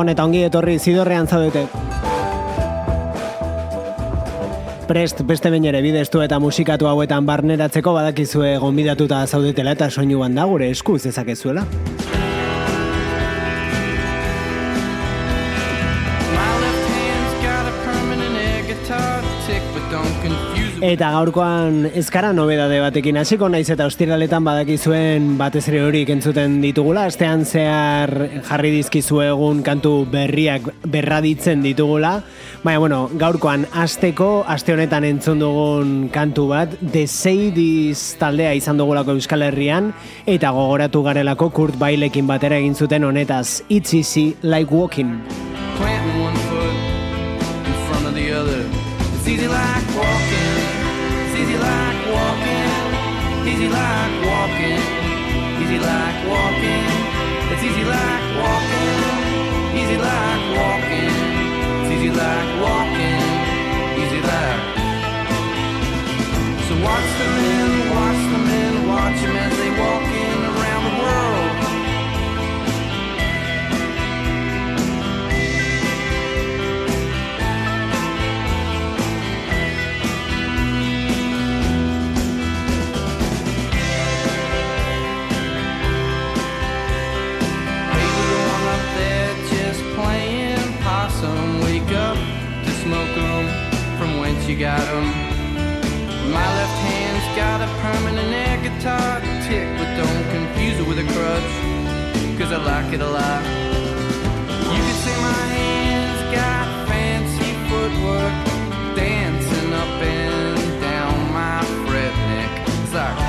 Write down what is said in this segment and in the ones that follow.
Gabon eta ongi etorri zidorrean zaudete. Prest beste behin ere bideztu eta musikatu hauetan barneratzeko badakizue gonbidatuta zaudetela eta soinuan da gure esku zezakezuela. Eta gaurkoan ezkara nobedade batekin hasiko naiz eta ostiraletan badakizuen batez ere hori entzuten ditugula. Astean zehar jarri dizkizu egun kantu berriak berraditzen ditugula. Baina, bueno, gaurkoan asteko, aste honetan entzun dugun kantu bat, The Sadies taldea izan dugulako Euskal Herrian, eta gogoratu garelako Kurt Bailekin batera egin zuten honetaz, It's Easy Like Walking. Planting one foot in front of the other It's easy like like walking, easy like walking. It's easy like walking, easy like walking, it's easy like walking, easy like. So watch the men, watch the men, watch them as they walk in you got them. My left hand's got a permanent air guitar tick, but don't confuse it with a crutch, cause I like it a lot. You can say my hands got fancy footwork, dancing up and down my fret neck. It's like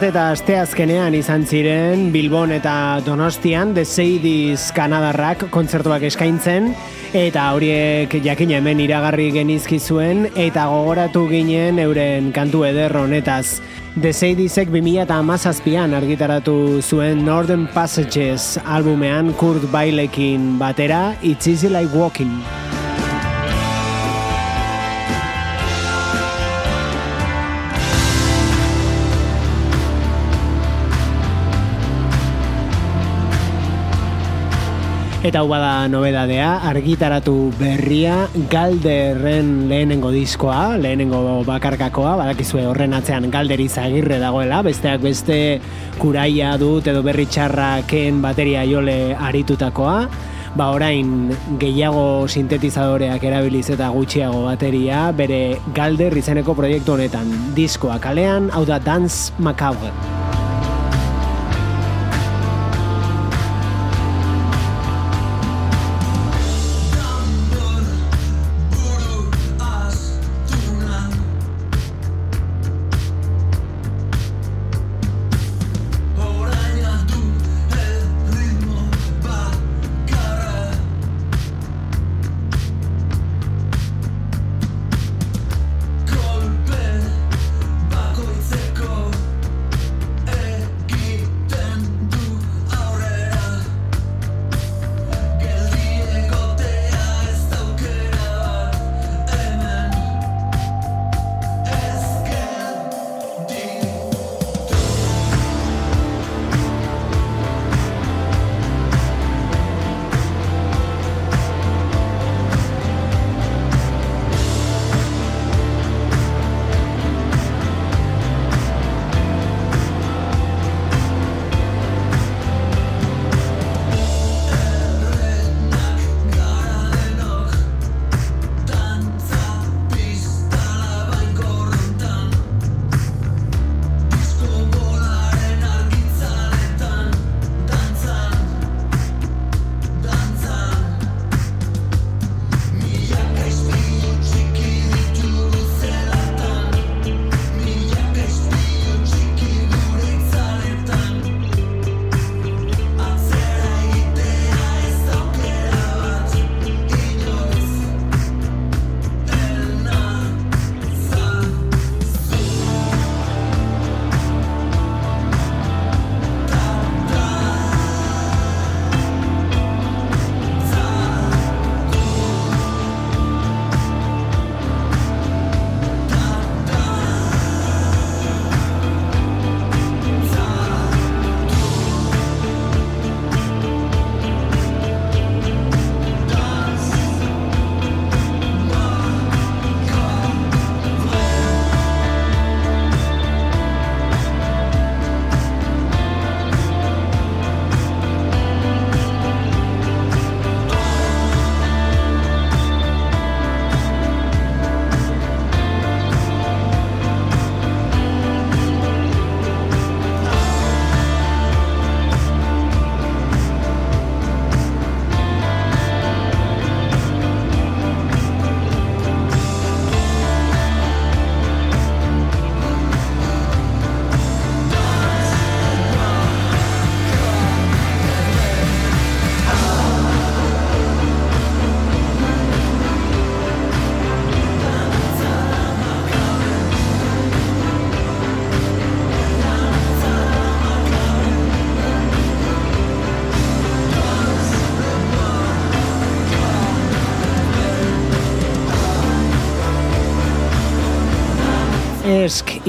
Aste arte eta aste azkenean izan ziren Bilbon eta Donostian The Sadies Kanadarrak kontzertuak eskaintzen eta horiek jakina hemen iragarri genizki zuen eta gogoratu ginen euren kantu eder honetaz. The Sadiesek 2017an argitaratu zuen Northern Passages albumean Kurt Bailekin batera It's Easy Like Walking. Eta hau bada nobedadea, argitaratu berria galderren lehenengo diskoa, lehenengo bakarkakoa, badakizue horren atzean galderi zagirre dagoela, besteak beste kuraia dut edo berri txarraken bateria jole aritutakoa, ba orain gehiago sintetizadoreak erabiliz eta gutxiago bateria, bere galder izeneko proiektu honetan, diskoa kalean, hau da Dance Macabre.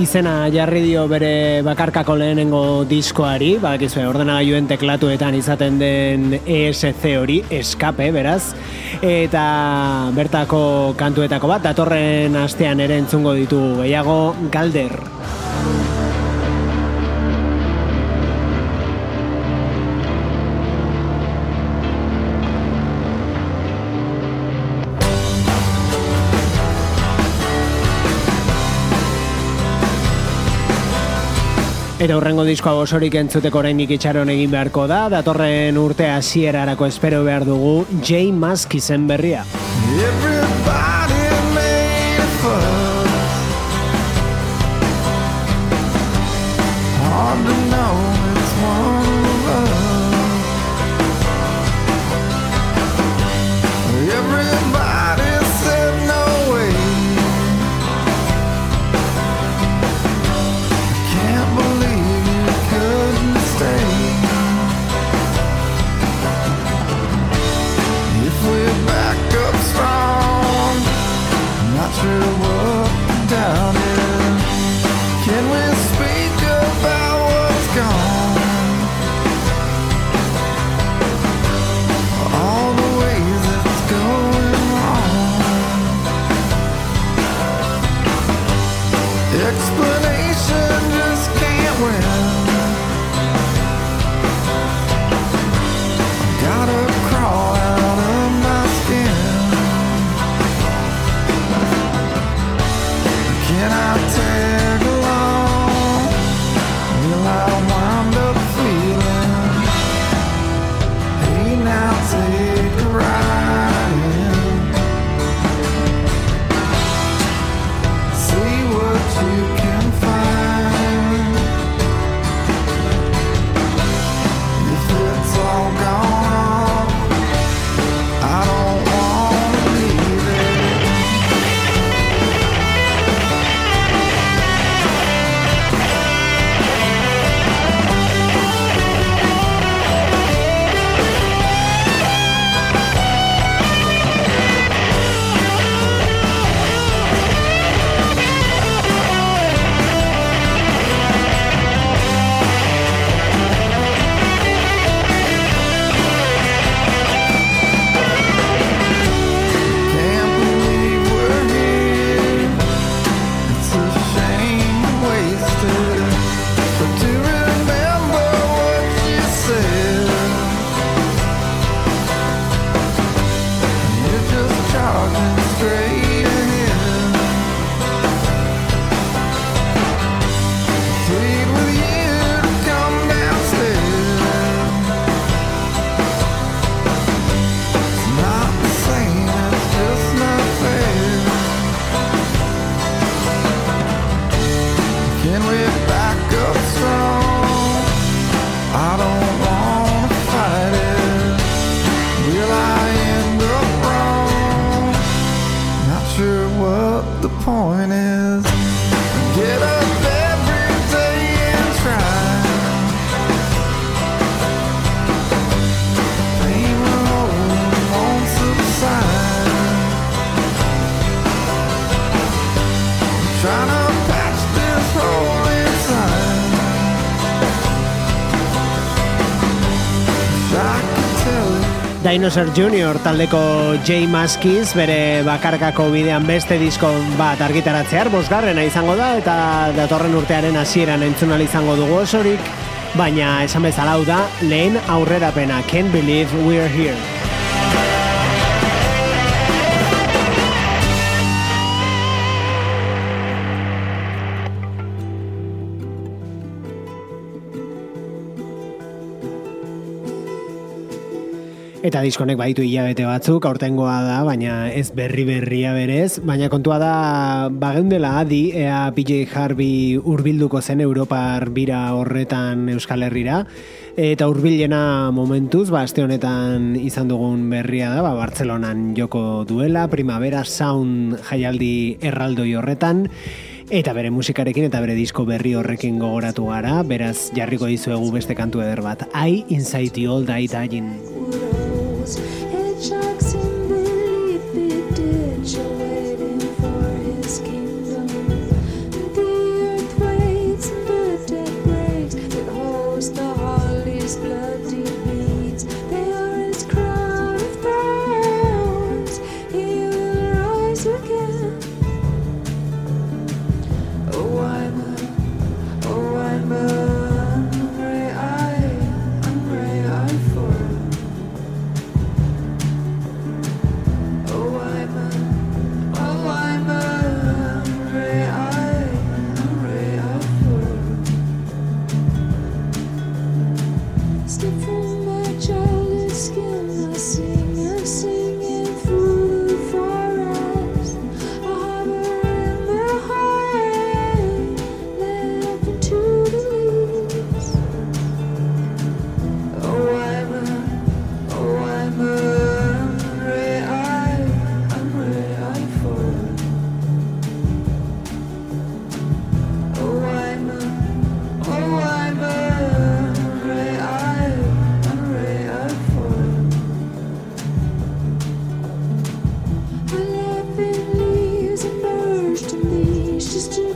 Izena jarri dio bere bakarkako lehenengo diskoari, bakizue ordenagailuen teklatuetan izaten den ESC hori, eskape, beraz, eta bertako kantuetako bat, datorren astean ere entzungo ditu gehiago, Galder. Eta hurrengo diskoa osorik entzuteko oraindik itxaron egin beharko da, datorren urte hasierarako espero behar dugu J. Musk izen berria. down it. Can we? Dinosaur Junior taldeko J. Maskiz bere bakarkako bidean beste disko bat argitaratzear, bosgarrena izango da, eta datorren urtearen hasieran entzunal izango dugu osorik, baina esan bezalau da, lehen aurrerapena, Can't Believe We're Here. Eta diskonek baitu hilabete batzuk, aurtengoa da, baina ez berri berria berez, baina kontua da bageundela adi, ea PJ Harvey urbilduko zen Europar bira horretan Euskal Herrira, eta urbilena momentuz, ba, aste honetan izan dugun berria da, ba, Bartzelonan joko duela, Primavera Sound jaialdi erraldoi horretan, Eta bere musikarekin eta bere disko berri horrekin gogoratu gara, beraz jarriko dizuegu beste kantu eder bat. I Inside the Old Dying.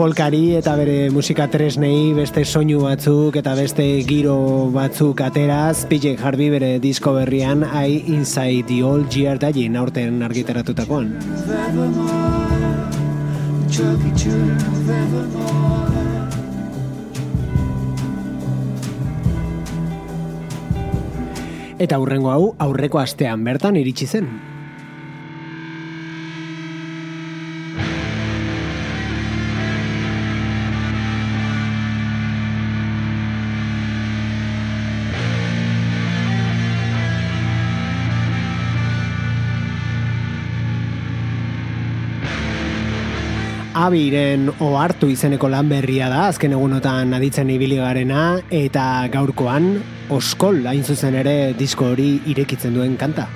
folkari eta bere musika tresnei beste soinu batzuk eta beste giro batzuk ateraz PJ Harvey bere disko berrian I Inside the Old Year Dagin aurten argitaratutakoan Eta hurrengo hau aurreko astean bertan iritsi zen. Abiren ohartu izeneko lan berria da, azken egunotan aditzen ibili garena, eta gaurkoan, oskol hain zuzen ere disko hori irekitzen duen kanta.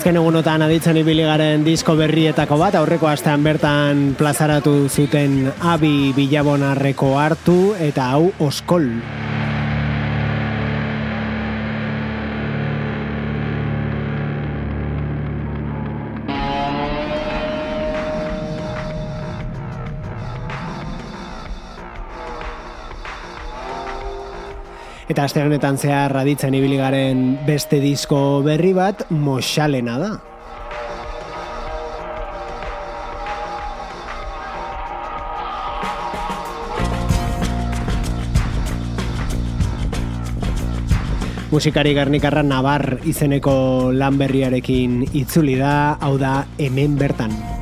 Azken egunotan aditzen ibili garen disko berrietako bat, aurreko astean bertan plazaratu zuten abi bilabonarreko hartu eta hau oskol. Eta aste honetan zehar raditzen ibili garen beste disko berri bat, Moxalena da. Musikari garnikarra Nabar izeneko lan berriarekin itzuli da, hau da hemen bertan.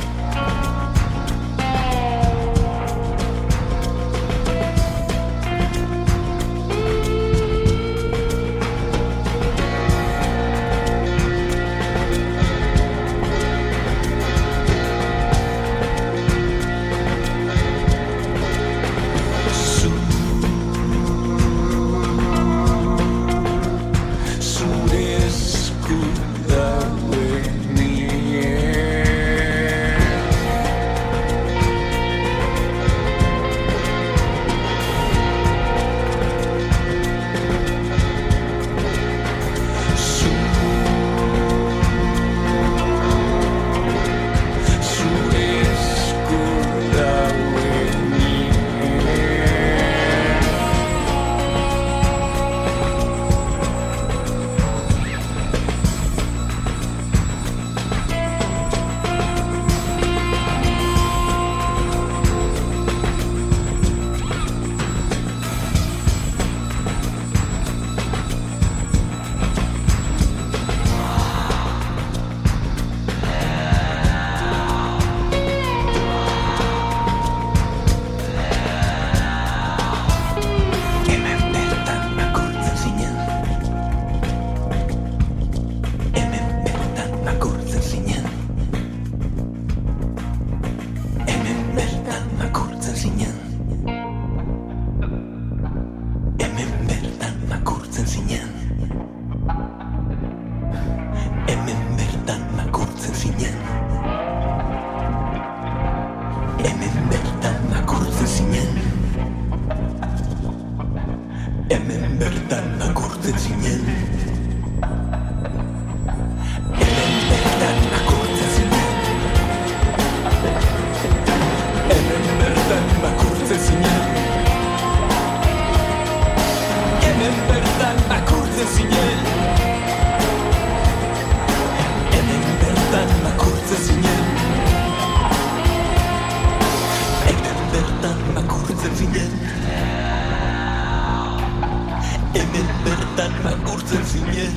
makurtzen zinen.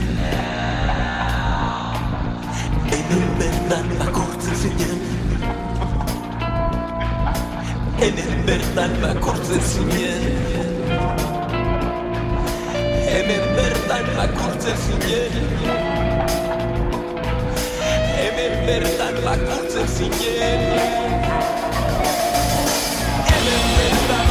Hemen bertan makurtzen zinen. Hemen bertan makurtzen zinen. Hemen bertan makurtzen zinen. Hemen bertan makurtzen zinen. Hemen bertan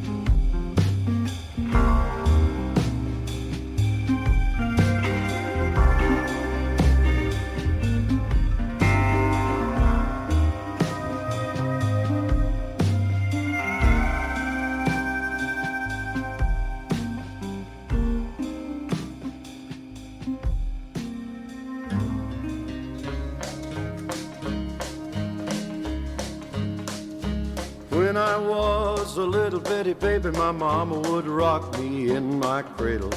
Baby, my mama would rock me in my cradle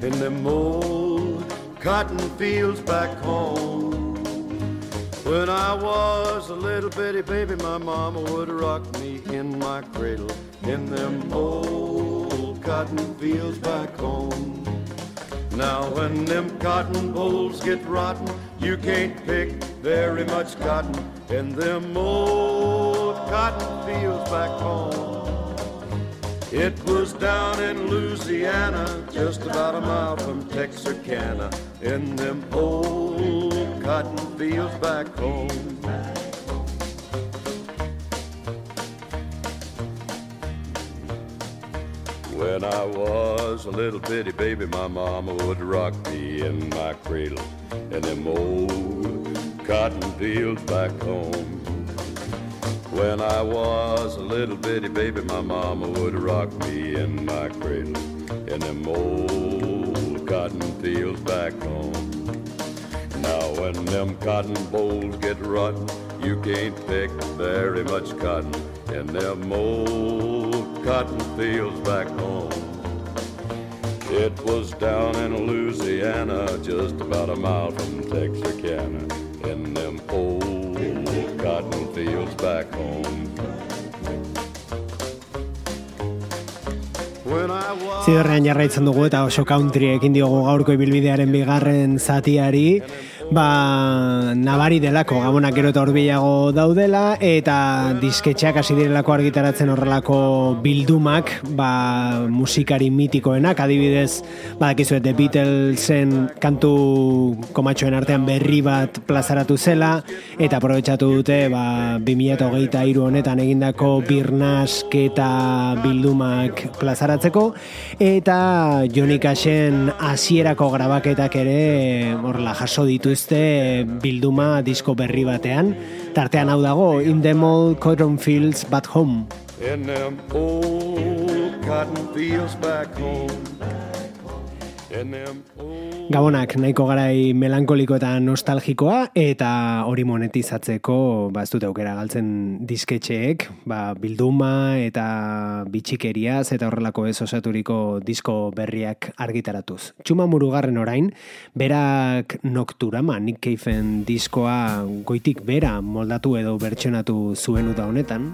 in them old cotton fields back home. When I was a little bitty baby, my mama would rock me in my cradle in them old cotton fields back home. Now when them cotton bolls get rotten, you can't pick very much cotton in them old cotton fields back home. It was down in Louisiana, just about a mile from Texarkana, in them old cotton fields back home. When I was a little bitty baby, my mama would rock me in my cradle in them old cotton fields back home. When I was a little bitty baby, my mama would rock me in my cradle in them old cotton fields back home. Now when them cotton bolls get rotten, you can't pick very much cotton in them old cotton fields back home. It was down in Louisiana, just about a mile from Texarkana, in them old fields back home. Zidorrean jarraitzen dugu eta oso country ekin diogu gaurko ibilbidearen bigarren zatiari ba, nabari delako gabonak gero eta horbiago daudela eta disketxeak hasi direlako argitaratzen horrelako bildumak ba, musikari mitikoenak. Adibidez badakizu The Beatlesen kantu komatxoen artean berri bat plazaratu zela eta aprobetsatu dute ba, 2008 iru honetan egindako birnask eta bildumak plazaratzeko. Eta Jonikasen hasierako grabaketak ere horrela jaso ditu dituzte bilduma disko berri batean. Tartean hau dago, In the Mall Cotton Fields But Home. In them old cotton fields back home. Gabonak nahiko garai melankoliko eta nostalgikoa eta hori monetizatzeko ba ez dute aukera galtzen disketxeek, ba, bilduma eta bitxikeriaz eta horrelako ez osaturiko disko berriak argitaratuz. Txuma murugarren orain, berak nokturama Nick Cave-en diskoa goitik bera moldatu edo bertxonatu zuen uda honetan.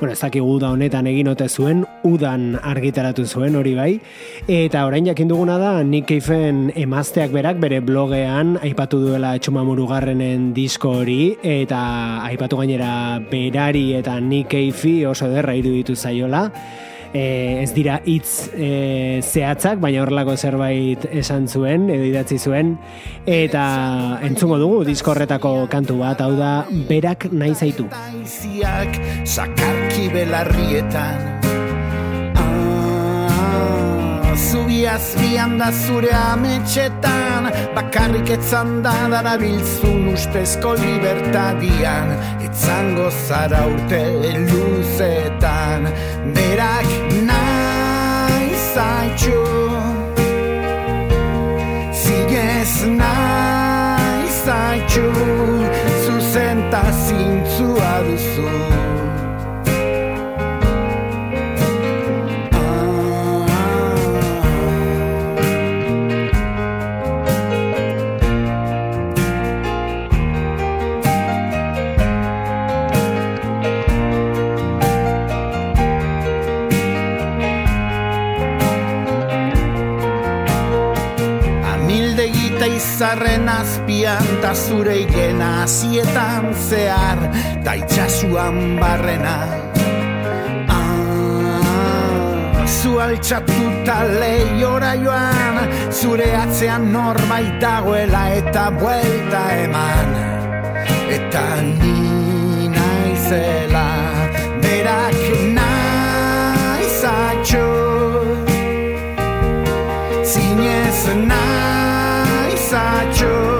Bueno, ez dakigu da honetan egin ote zuen, udan argitaratu zuen hori bai, eta orain jakin duguna da, Nick Cave-en emazteak berak bere blogean aipatu duela etxuma murugarrenen disko hori, eta aipatu gainera berari eta Nick Cave oso derra iruditu zaiola, e, ez dira hitz e, zehatzak, baina horrelako zerbait esan zuen, edo idatzi zuen, eta entzungo dugu diskorretako kantu bat, hau da, berak nahi zaitu. Sakarki belarrietan ah, Zubi azbian da zure ametxetan Bakarrik etzan da dara biltzun ustezko libertadian. Etzango zara urte luzetan Berak nahi zaitxu izarren azpian ta zure igena azietan zehar ta itxasuan barrena. Ah, zu altxatuta lehiora joan zure atzean norbait dagoela eta buelta eman. Eta ni naizela berak naizatxo zinez naizatxo zuzentazio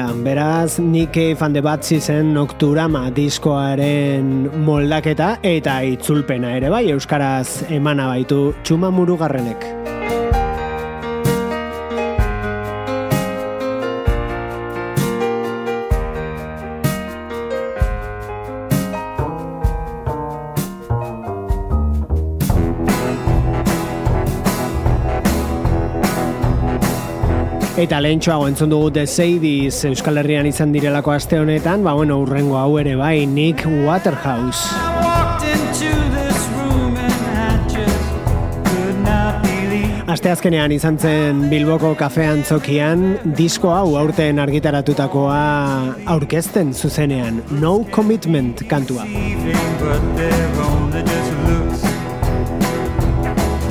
gautegia, beraz nik fan de batzi zen nokturama diskoaren moldaketa eta itzulpena ere bai, Euskaraz emana baitu txuma murugarrenek. Eta lehentxoago entzun dugu The Sadies Euskal Herrian izan direlako aste honetan, ba bueno, urrengo hau ere bai, Nick Waterhouse. Aste azkenean izan zen Bilboko kafean zokian, disko hau aurten argitaratutakoa aurkezten zuzenean, No Commitment kantua.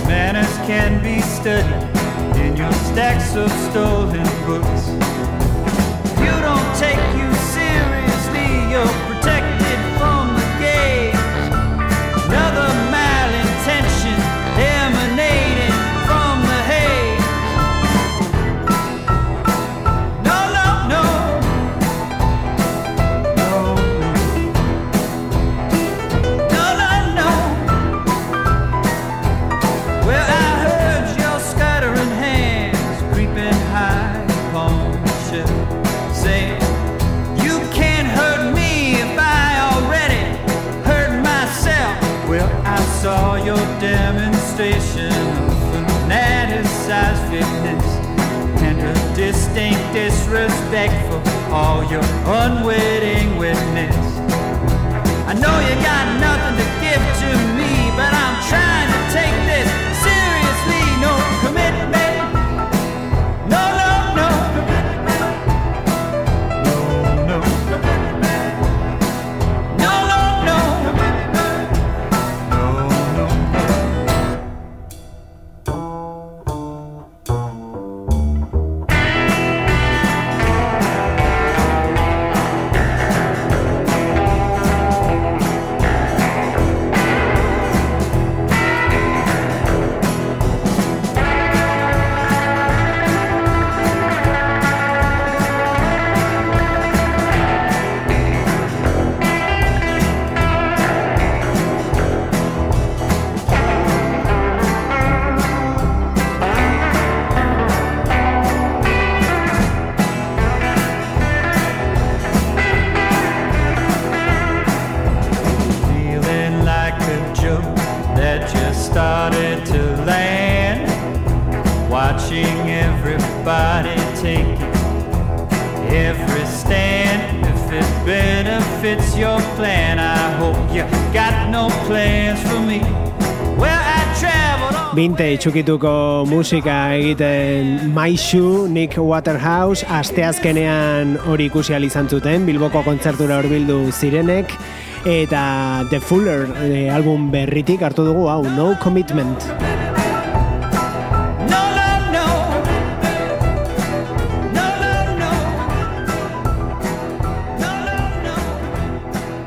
Manners can be studied stacks of stolen books. Disrespect for all your unwitting witness. I know you got nothing to txukituko musika egiten Maixu, Nick Waterhouse, asteazkenean hori ikusi izan zuten, Bilboko kontzertura horbildu zirenek, eta The Fuller e, album berritik hartu dugu hau, No Commitment.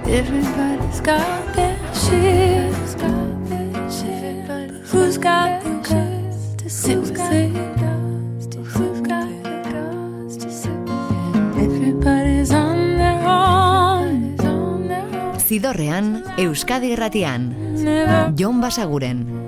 Everybody's got sit with Zidorrean, Euskadi Irratian. Jon Basaguren.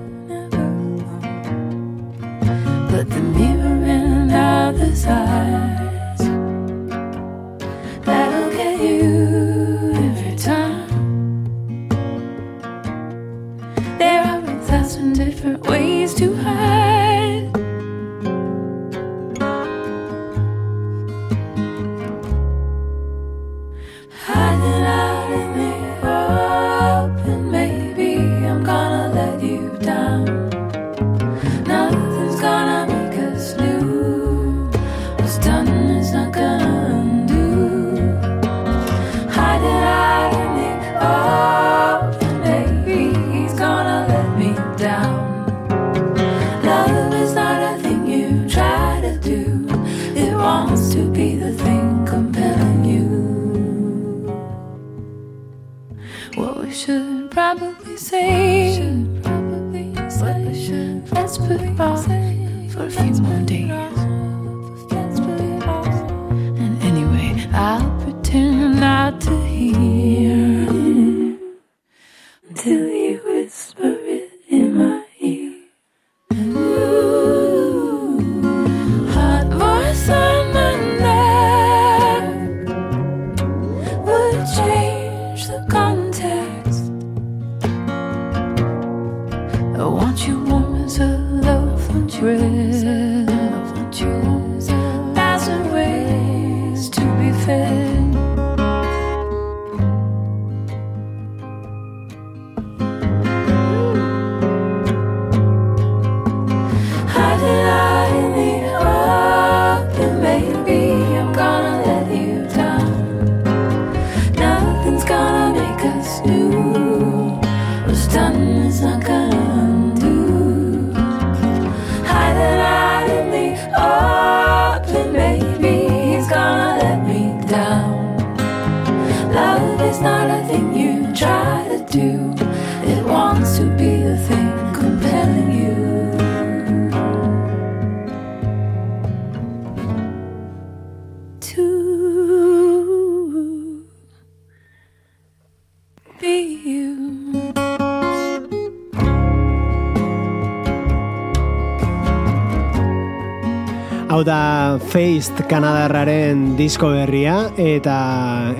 Faced Kanadarraren disko berria eta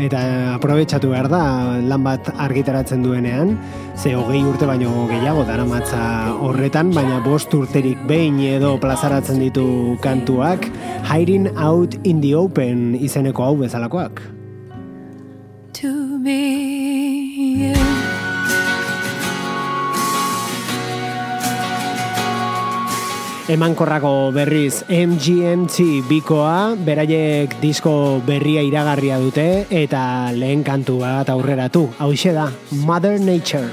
eta aprobetxatu behar da lan bat argitaratzen duenean. Ze hogei urte baino gehiago daramatza horretan baina bost urterik behin edo plazaratzen ditu kantuak. Hiding Out in the Open izeneko hau bezalakoak. To me. emankorrako berriz MGMT bikoa beraiek disko berria iragarria dute eta lehen kantu bat aurreratu. Hau da Mother Nature.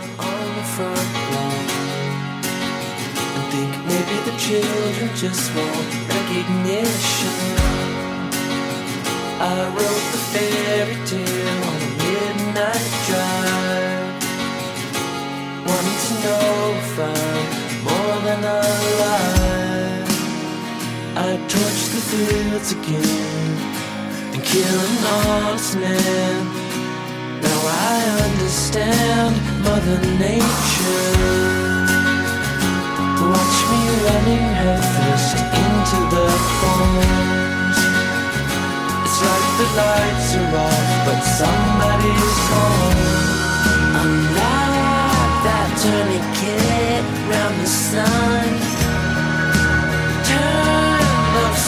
I wrote the fairy tale. fields again and kill an honest man. Now I understand Mother Nature. Watch me running her fist into the phones. It's like the lights are off, but somebody's home. I'm like that tourniquet round the sun.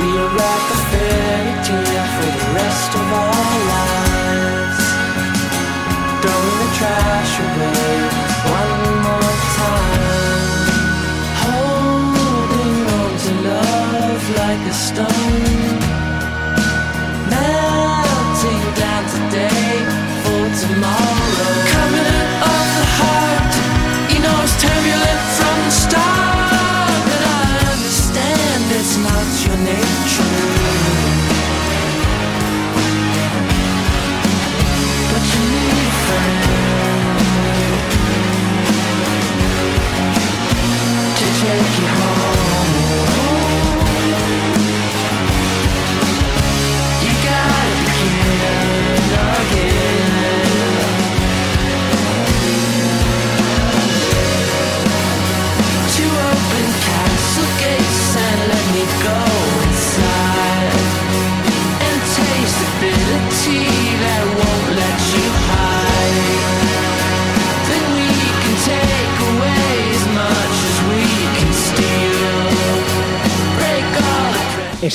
We'll write the fairy tale for the rest of our lives. The trash away one more time. Holding on to love like a stone. Melting down today tomorrow. Coming off the heart, you know it's turbulence.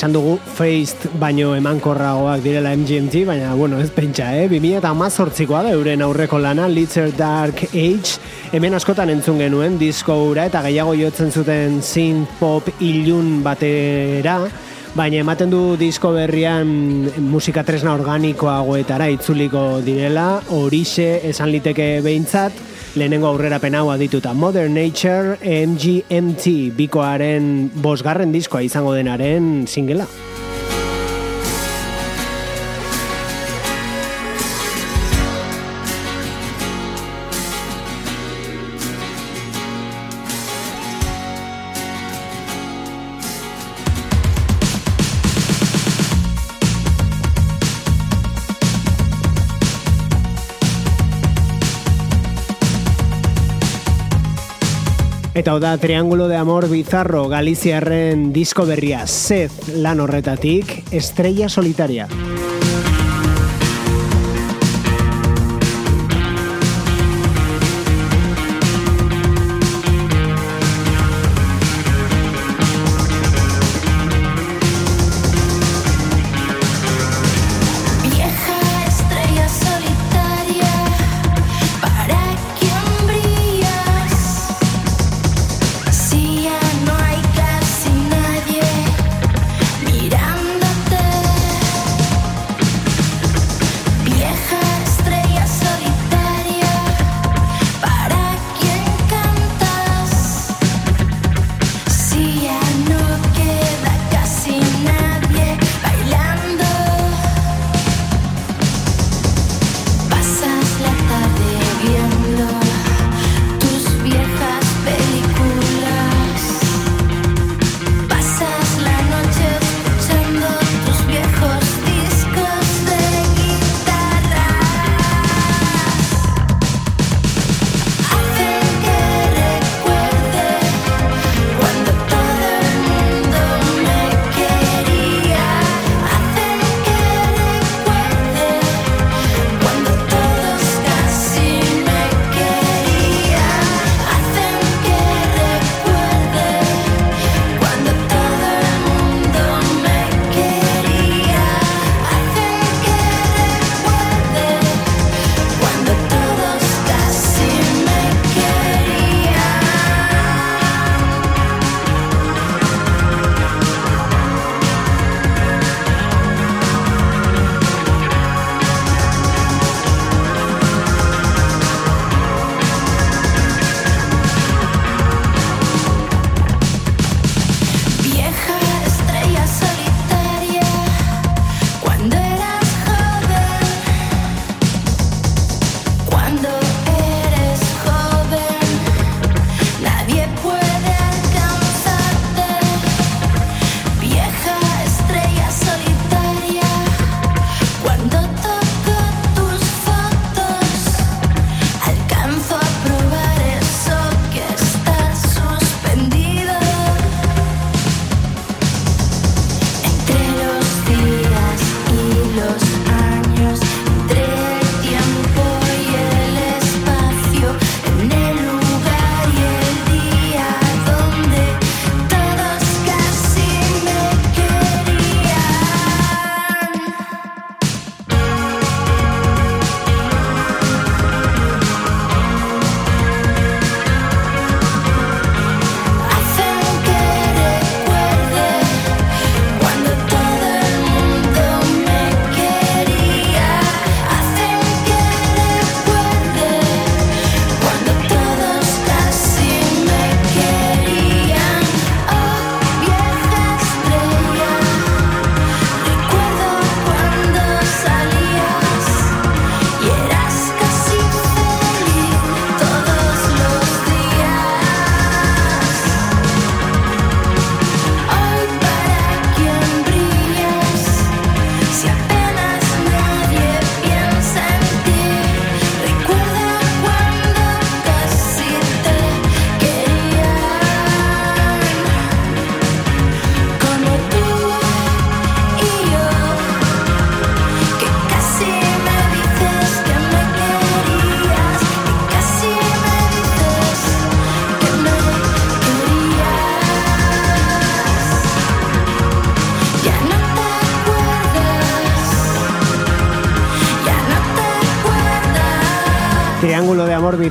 Esan dugu Feist baino emankorragoak direla MGMT, baina, bueno, ez pentsa, eh? 2000 eta mazortzikoa da euren aurreko lana, Litzer Dark Age, hemen askotan entzun genuen, disko ura eta gehiago jotzen zuten synth pop ilun batera, baina ematen du disko berrian musika tresna organikoagoetara itzuliko direla, horixe esan liteke behintzat, lehenengo aurrera hau adituta Modern Nature MGMT bikoaren bosgarren diskoa izango denaren singela. Eta hau da Triángulo de Amor Bizarro Galiziarren disko berria Seth lan horretatik Estrella Solitaria.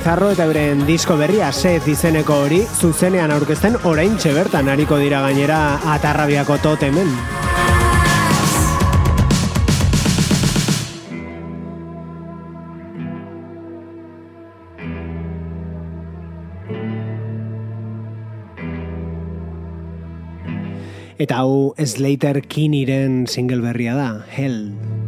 Bizarro eta beren disko berria set izeneko hori zuzenean aurkezten orain bertan hariko dira gainera atarrabiako totemen. Eta hau Slater Kinneyren single berria da. Hell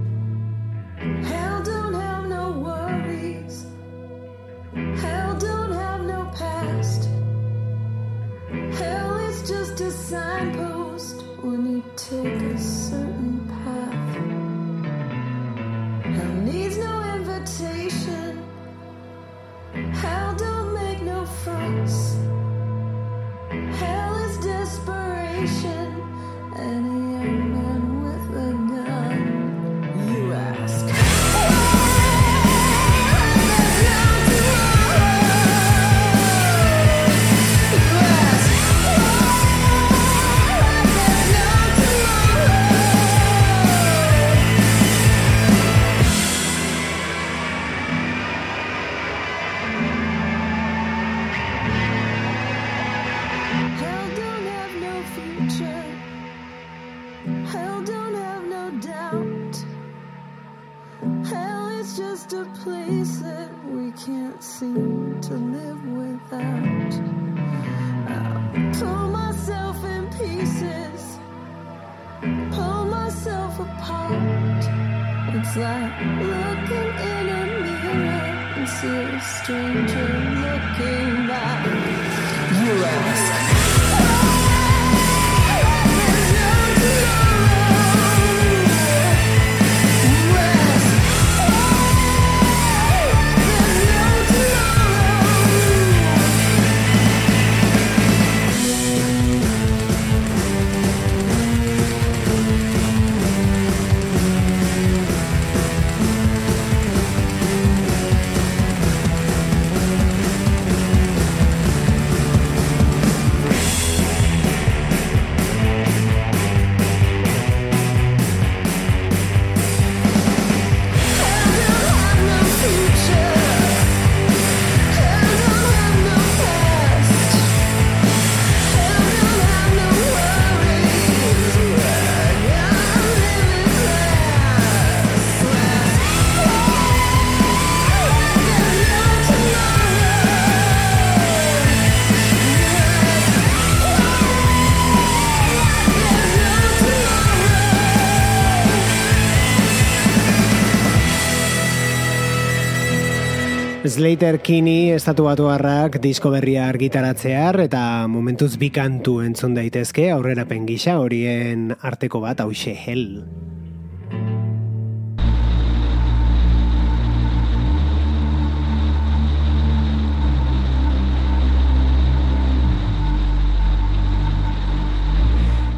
Slater Kinney estatu batuarrak disko berria argitaratzear eta momentuz bi kantu entzun daitezke aurrerapen gisa horien arteko bat hause hell.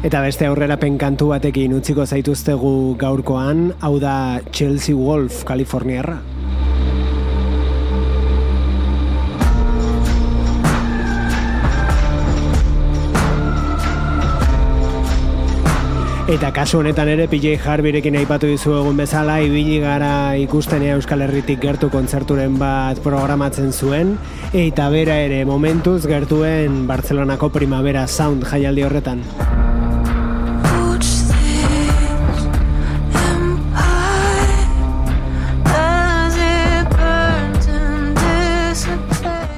Eta beste aurrerapen kantu batekin utziko zaituztegu gaurkoan, hau da Chelsea Wolf, Kaliforniarra. Eta kasu honetan ere PJ Harveyrekin aipatu dizu egun bezala ibili gara ikustenea Euskal Herritik gertu kontzerturen bat programatzen zuen eta bera ere momentuz gertuen Bartzelonako Primavera Sound jaialdi horretan.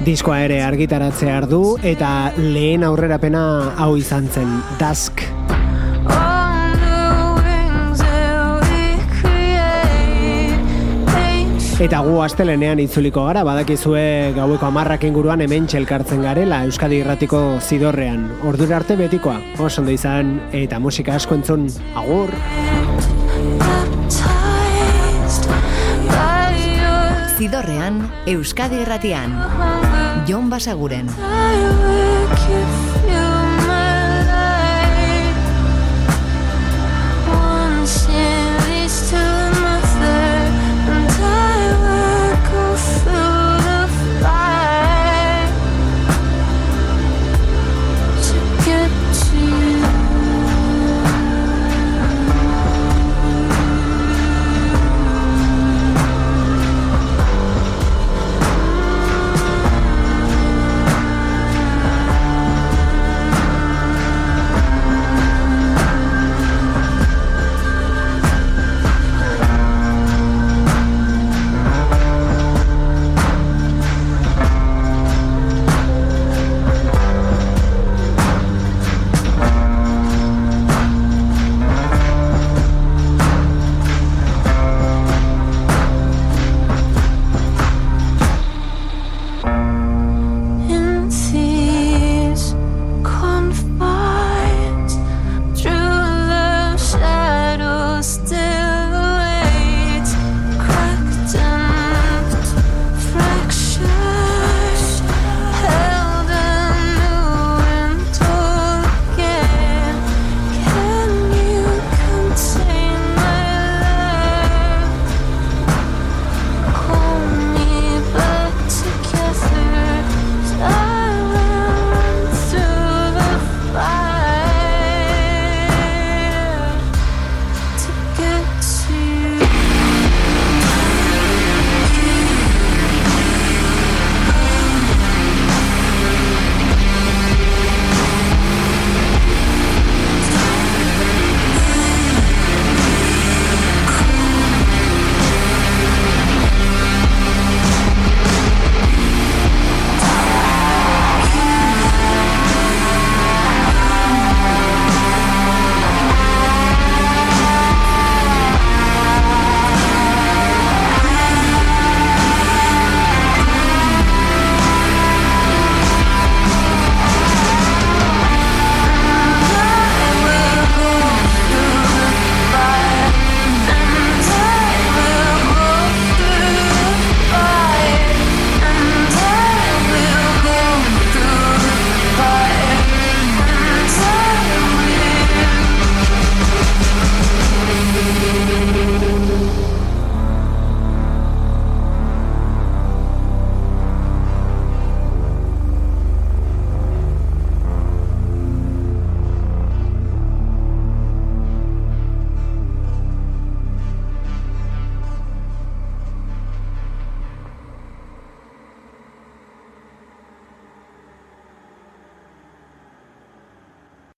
Diskoa ere argitaratzear du eta lehen aurrerapena hau izan zen Dusk. Eta gu astelenean itzuliko gara, badakizue gaueko amarrak inguruan hemen txelkartzen garela Euskadi irratiko zidorrean. Ordura arte betikoa, oso ondo izan, eta musika asko entzun, agur! Zidorrean, Euskadi irratian. Jon Basaguren.